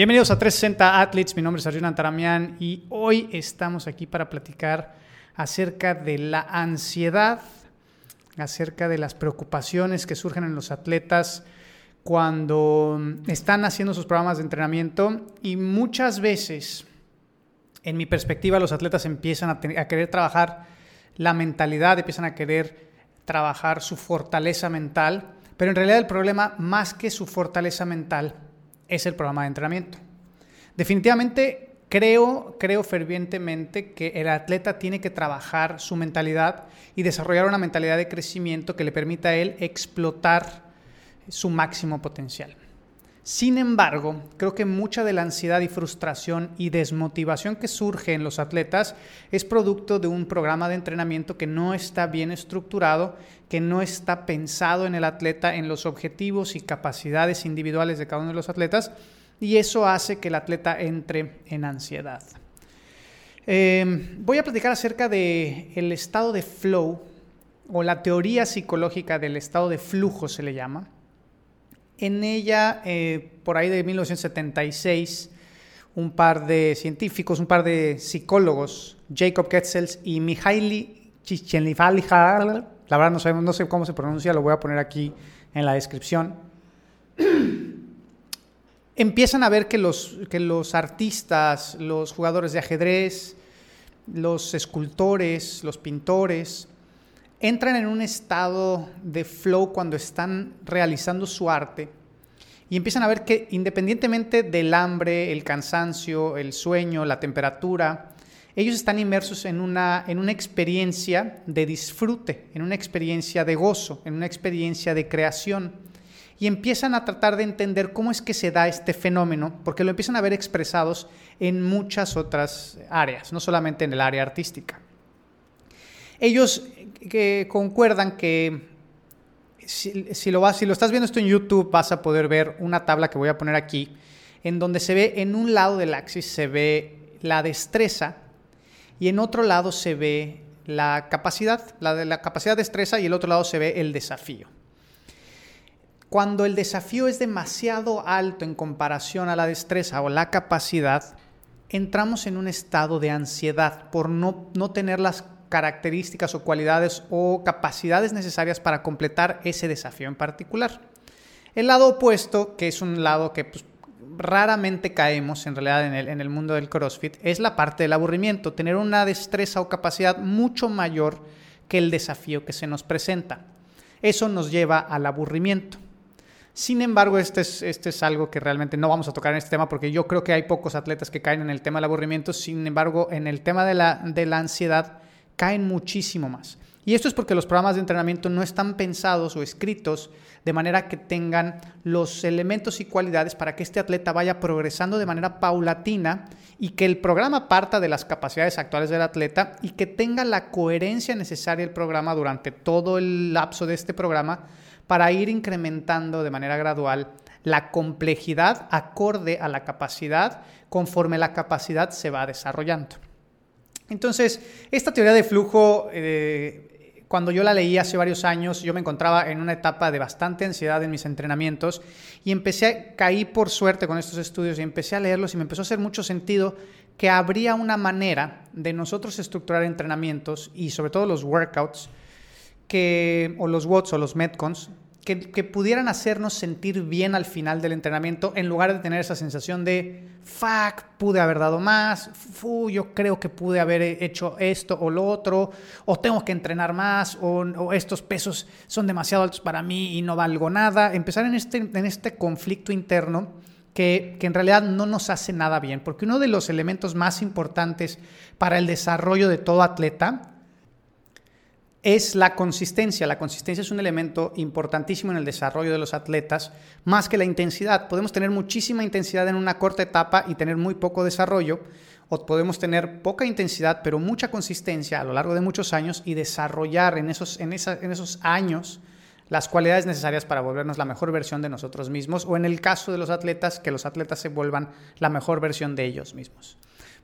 Bienvenidos a 360 Athletes, mi nombre es Arjuna Antaramian y hoy estamos aquí para platicar acerca de la ansiedad, acerca de las preocupaciones que surgen en los atletas cuando están haciendo sus programas de entrenamiento y muchas veces, en mi perspectiva, los atletas empiezan a, a querer trabajar la mentalidad, empiezan a querer trabajar su fortaleza mental, pero en realidad el problema, más que su fortaleza mental, es el programa de entrenamiento. Definitivamente creo, creo fervientemente que el atleta tiene que trabajar su mentalidad y desarrollar una mentalidad de crecimiento que le permita a él explotar su máximo potencial. Sin embargo, creo que mucha de la ansiedad y frustración y desmotivación que surge en los atletas es producto de un programa de entrenamiento que no está bien estructurado, que no está pensado en el atleta, en los objetivos y capacidades individuales de cada uno de los atletas, y eso hace que el atleta entre en ansiedad. Eh, voy a platicar acerca del el estado de flow o la teoría psicológica del estado de flujo se le llama en ella, eh, por ahí de 1976, un par de científicos, un par de psicólogos, Jacob Ketzels y Mihaly Csikszentmihalyi, la verdad no sé, no sé cómo se pronuncia, lo voy a poner aquí en la descripción, empiezan a ver que los, que los artistas, los jugadores de ajedrez, los escultores, los pintores, entran en un estado de flow cuando están realizando su arte y empiezan a ver que independientemente del hambre, el cansancio, el sueño, la temperatura, ellos están inmersos en una, en una experiencia de disfrute, en una experiencia de gozo, en una experiencia de creación. Y empiezan a tratar de entender cómo es que se da este fenómeno, porque lo empiezan a ver expresados en muchas otras áreas, no solamente en el área artística. Ellos que concuerdan que si, lo vas, lo estás viendo esto en YouTube, vas a poder ver una tabla que voy a poner aquí, en donde se ve en un lado del axis se ve la destreza y en otro lado se ve la capacidad, la de la capacidad de destreza y el otro lado se ve el desafío. Cuando el desafío es demasiado alto en comparación a la destreza o la capacidad, entramos en un estado de ansiedad por no, no tener las características o cualidades o capacidades necesarias para completar ese desafío en particular. El lado opuesto, que es un lado que pues, raramente caemos en realidad en el, en el mundo del CrossFit, es la parte del aburrimiento, tener una destreza o capacidad mucho mayor que el desafío que se nos presenta. Eso nos lleva al aburrimiento. Sin embargo, este es, este es algo que realmente no vamos a tocar en este tema porque yo creo que hay pocos atletas que caen en el tema del aburrimiento. Sin embargo, en el tema de la, de la ansiedad, caen muchísimo más. Y esto es porque los programas de entrenamiento no están pensados o escritos de manera que tengan los elementos y cualidades para que este atleta vaya progresando de manera paulatina y que el programa parta de las capacidades actuales del atleta y que tenga la coherencia necesaria el programa durante todo el lapso de este programa para ir incrementando de manera gradual la complejidad acorde a la capacidad conforme la capacidad se va desarrollando. Entonces, esta teoría de flujo, eh, cuando yo la leí hace varios años, yo me encontraba en una etapa de bastante ansiedad en mis entrenamientos y empecé, caí por suerte con estos estudios y empecé a leerlos y me empezó a hacer mucho sentido que habría una manera de nosotros estructurar entrenamientos y sobre todo los workouts que, o los WOTS o los Metcons que, pudieran hacernos sentir bien al final del entrenamiento en lugar de tener esa sensación de, fuck, pude haber dado más, fu, yo creo que pude haber hecho esto o lo otro, o tengo que entrenar más, o, estos pesos son demasiado altos para mí y no valgo nada. Empezar en este, en este conflicto interno que, que, en realidad no nos hace nada bien, porque uno de los elementos más importantes para el desarrollo de todo atleta es la consistencia. La consistencia es un elemento importantísimo en el desarrollo de los atletas, más que la intensidad. Podemos tener muchísima intensidad en una corta etapa y tener muy poco desarrollo, o podemos tener poca intensidad pero mucha consistencia a lo largo de muchos años y desarrollar en esos, en, en esos años las cualidades necesarias para volvernos la mejor versión de nosotros mismos, o en el caso de los atletas, que los atletas se vuelvan la mejor versión de ellos mismos.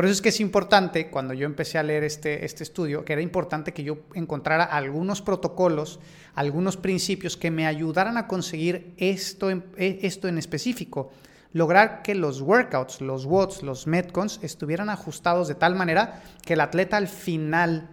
Por eso es que es importante, cuando yo empecé a leer este, este estudio, que era importante que yo encontrara algunos protocolos, algunos principios que me ayudaran a conseguir esto en, e, esto en específico. Lograr que los workouts, los WODs, los Metcons estuvieran ajustados de tal manera que el atleta al final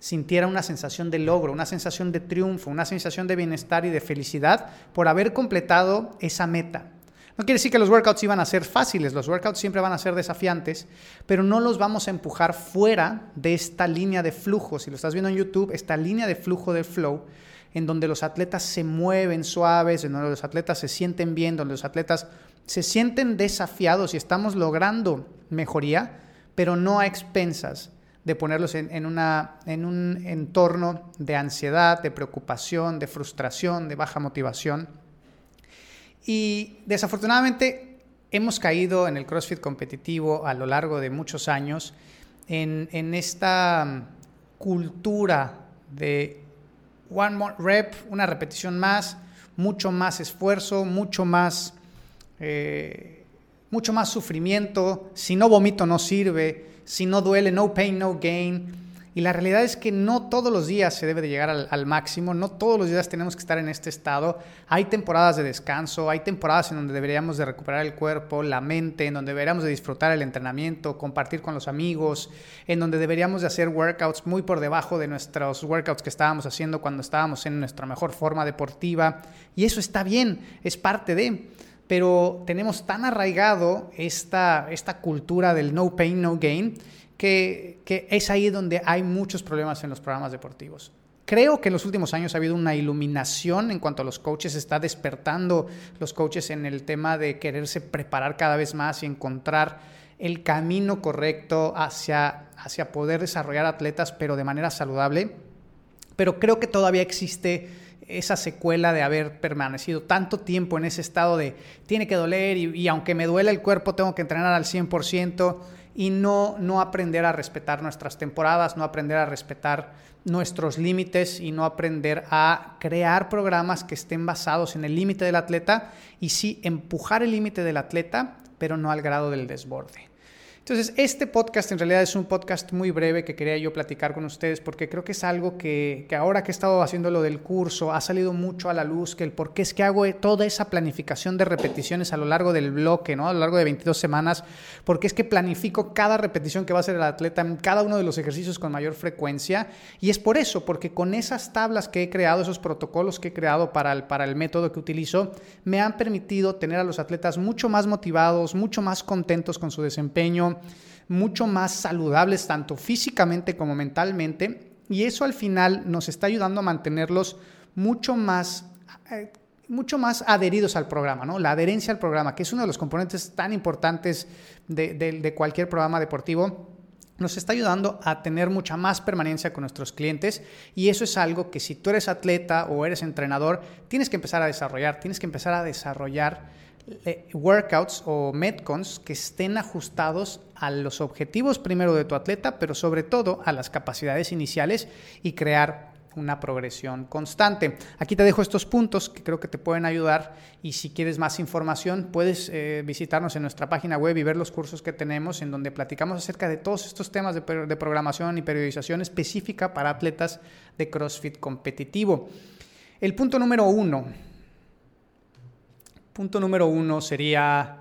sintiera una sensación de logro, una sensación de triunfo, una sensación de bienestar y de felicidad por haber completado esa meta. No quiere decir que los workouts iban a ser fáciles, los workouts siempre van a ser desafiantes, pero no los vamos a empujar fuera de esta línea de flujo. Si lo estás viendo en YouTube, esta línea de flujo de flow, en donde los atletas se mueven suaves, en donde los atletas se sienten bien, donde los atletas se sienten desafiados y estamos logrando mejoría, pero no a expensas de ponerlos en, en un entorno de ansiedad, de preocupación, de frustración, de baja motivación. Y desafortunadamente hemos caído en el CrossFit competitivo a lo largo de muchos años en, esta mm, cultura de one more rep, una repetición más, mucho más esfuerzo, mucho más, eh, mucho más sufrimiento. Si no vomito no sirve, si no duele, no pain, no gain. Y la realidad es que no todos los días se debe de llegar al, máximo, no todos los días tenemos que estar en este estado. Hay temporadas de descanso, hay temporadas en donde deberíamos de recuperar el cuerpo, la mente, en donde deberíamos de disfrutar el entrenamiento, compartir con los amigos, en donde deberíamos de hacer workouts muy por debajo de nuestros workouts que estábamos haciendo cuando estábamos en nuestra mejor forma deportiva. Y eso está bien, es parte de pero tenemos tan arraigado esta, esta cultura del no pain, no gain, que, es ahí donde hay muchos problemas en los programas deportivos. Creo que en los últimos años ha habido una iluminación en cuanto a los coaches, está despertando los coaches en el tema de quererse preparar cada vez más y encontrar el camino correcto hacia, hacia poder desarrollar atletas, pero de manera saludable. Pero creo que todavía existe esa secuela de haber permanecido tanto tiempo en ese estado de tiene que doler y, y aunque me duele el cuerpo tengo que entrenar al 100% y no, no aprender a respetar nuestras temporadas, no aprender a respetar nuestros límites y no aprender a crear programas que estén basados en el límite del atleta y sí empujar el límite del atleta, pero no al grado del desborde. Entonces, este podcast en realidad es un podcast muy breve que quería yo platicar con ustedes porque creo que es algo que, que, ahora que he estado haciendo lo del curso ha salido mucho a la luz, que el por qué es que hago toda esa planificación de repeticiones a lo largo del bloque, ¿no? a lo largo de 22 semanas, porque es que planifico cada repetición que va a hacer el atleta en cada uno de los ejercicios con mayor frecuencia. Y es por eso, porque con esas tablas que he creado, esos protocolos que he creado para el, para el método que utilizo, me han permitido tener a los atletas mucho más motivados, mucho más contentos con su desempeño mucho más saludables tanto físicamente como mentalmente y eso al final nos está ayudando a mantenerlos mucho más eh, mucho más adheridos al programa, ¿no? La adherencia al programa, que es uno de los componentes tan importantes de, cualquier programa deportivo, nos está ayudando a tener mucha más permanencia con nuestros clientes y eso es algo que si tú eres atleta o eres entrenador, tienes que empezar a desarrollar, tienes que empezar a desarrollar workouts o metcons que estén ajustados a los objetivos primero de tu atleta, pero sobre todo a las capacidades iniciales y crear una progresión constante. Aquí te dejo estos puntos que creo que te pueden ayudar y si quieres más información puedes eh, visitarnos en nuestra página web y ver los cursos que tenemos en donde platicamos acerca de todos estos temas de, de programación y periodización específica para atletas de CrossFit competitivo. El punto número uno Punto número uno sería,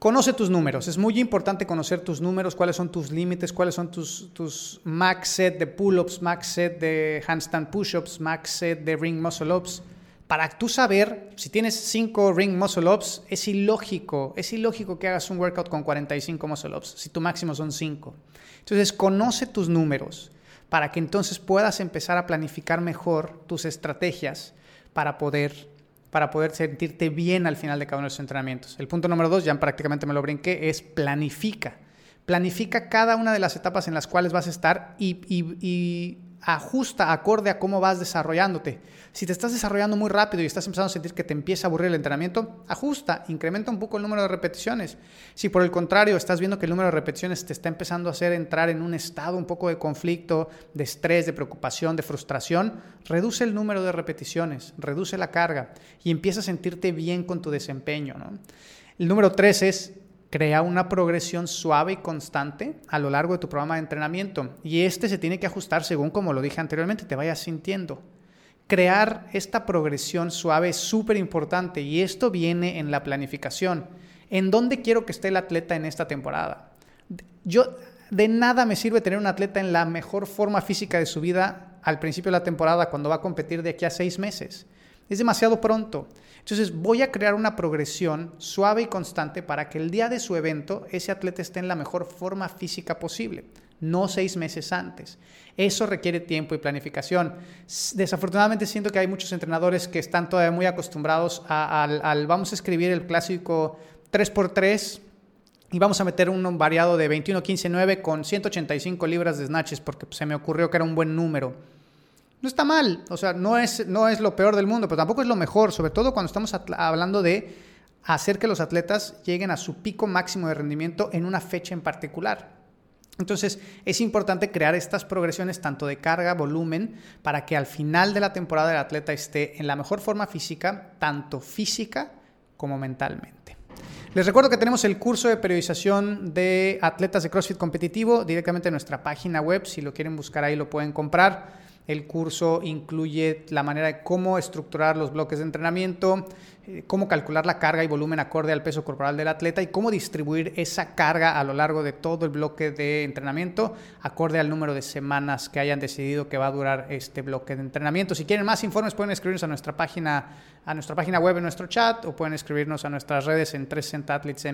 conoce tus números. Es muy importante conocer tus números, cuáles son tus límites, cuáles son tus, tus max set de pull-ups, max set de handstand push-ups, max set de ring muscle-ups. Para tú saber, si tienes 5 ring muscle-ups, es ilógico, es ilógico que hagas un workout con 45 muscle-ups, si tu máximo son 5. Entonces, conoce tus números para que entonces puedas empezar a planificar mejor tus estrategias para poder para poder sentirte bien al final de cada uno de los entrenamientos. El punto número dos, ya prácticamente me lo brinqué, es planifica. Planifica cada una de las etapas en las cuales vas a estar y, ajusta acorde a cómo vas desarrollándote. Si te estás desarrollando muy rápido y estás empezando a sentir que te empieza a aburrir el entrenamiento, ajusta, incrementa un poco el número de repeticiones. Si por el contrario estás viendo que el número de repeticiones te está empezando a hacer entrar en un estado un poco de conflicto, de estrés, de preocupación, de frustración, reduce el número de repeticiones, reduce la carga y empieza a sentirte bien con tu desempeño. El número tres es Crea una progresión suave y constante a lo largo de tu programa de entrenamiento. Y este se tiene que ajustar según, como lo dije anteriormente, te vayas sintiendo. Crear esta progresión suave es súper importante y esto viene en la planificación. ¿En dónde quiero que esté el atleta en esta temporada? Yo, de nada me sirve tener un atleta en la mejor forma física de su vida al principio de la temporada cuando va a competir de aquí a seis meses. Es demasiado pronto. Entonces voy a crear una progresión suave y constante para que el día de su evento ese atleta esté en la mejor forma física posible, no seis meses antes. Eso requiere tiempo y planificación. Desafortunadamente siento que hay muchos entrenadores que están todavía muy acostumbrados al, vamos a escribir el clásico 3x3 y vamos a meter un variado de 21, 15, 9 con 185 libras de snatches porque se me ocurrió que era un buen número no está mal, o sea, no es, no es lo peor del mundo, pero tampoco es lo mejor, sobre todo cuando estamos hablando de hacer que los atletas lleguen a su pico máximo de rendimiento en una fecha en particular. Entonces es importante crear estas progresiones tanto de carga, volumen, para que al final de la temporada el atleta esté en la mejor forma física, tanto física como mentalmente. Les recuerdo que tenemos el curso de periodización de atletas de CrossFit competitivo directamente en nuestra página web. Si lo quieren buscar ahí lo pueden comprar. El curso incluye la manera de cómo estructurar los bloques de entrenamiento, eh, cómo calcular la carga y volumen acorde al peso corporal del atleta y cómo distribuir esa carga a lo largo de todo el bloque de entrenamiento acorde al número de semanas que hayan decidido que va a durar este bloque de entrenamiento. Si quieren más informes pueden escribirnos a nuestra página, a nuestra página web en nuestro chat o pueden escribirnos a nuestras redes en 360 Athletes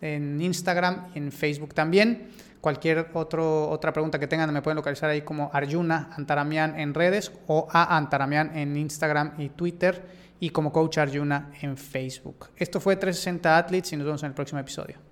en Instagram y en Facebook también. Cualquier otro, otra pregunta que tengan me pueden localizar ahí como Arjuna Antaramian en redes o a Antaramian en Instagram y Twitter y como Coach Arjuna en Facebook. Esto fue 360 Athletes y nos vemos en el próximo episodio.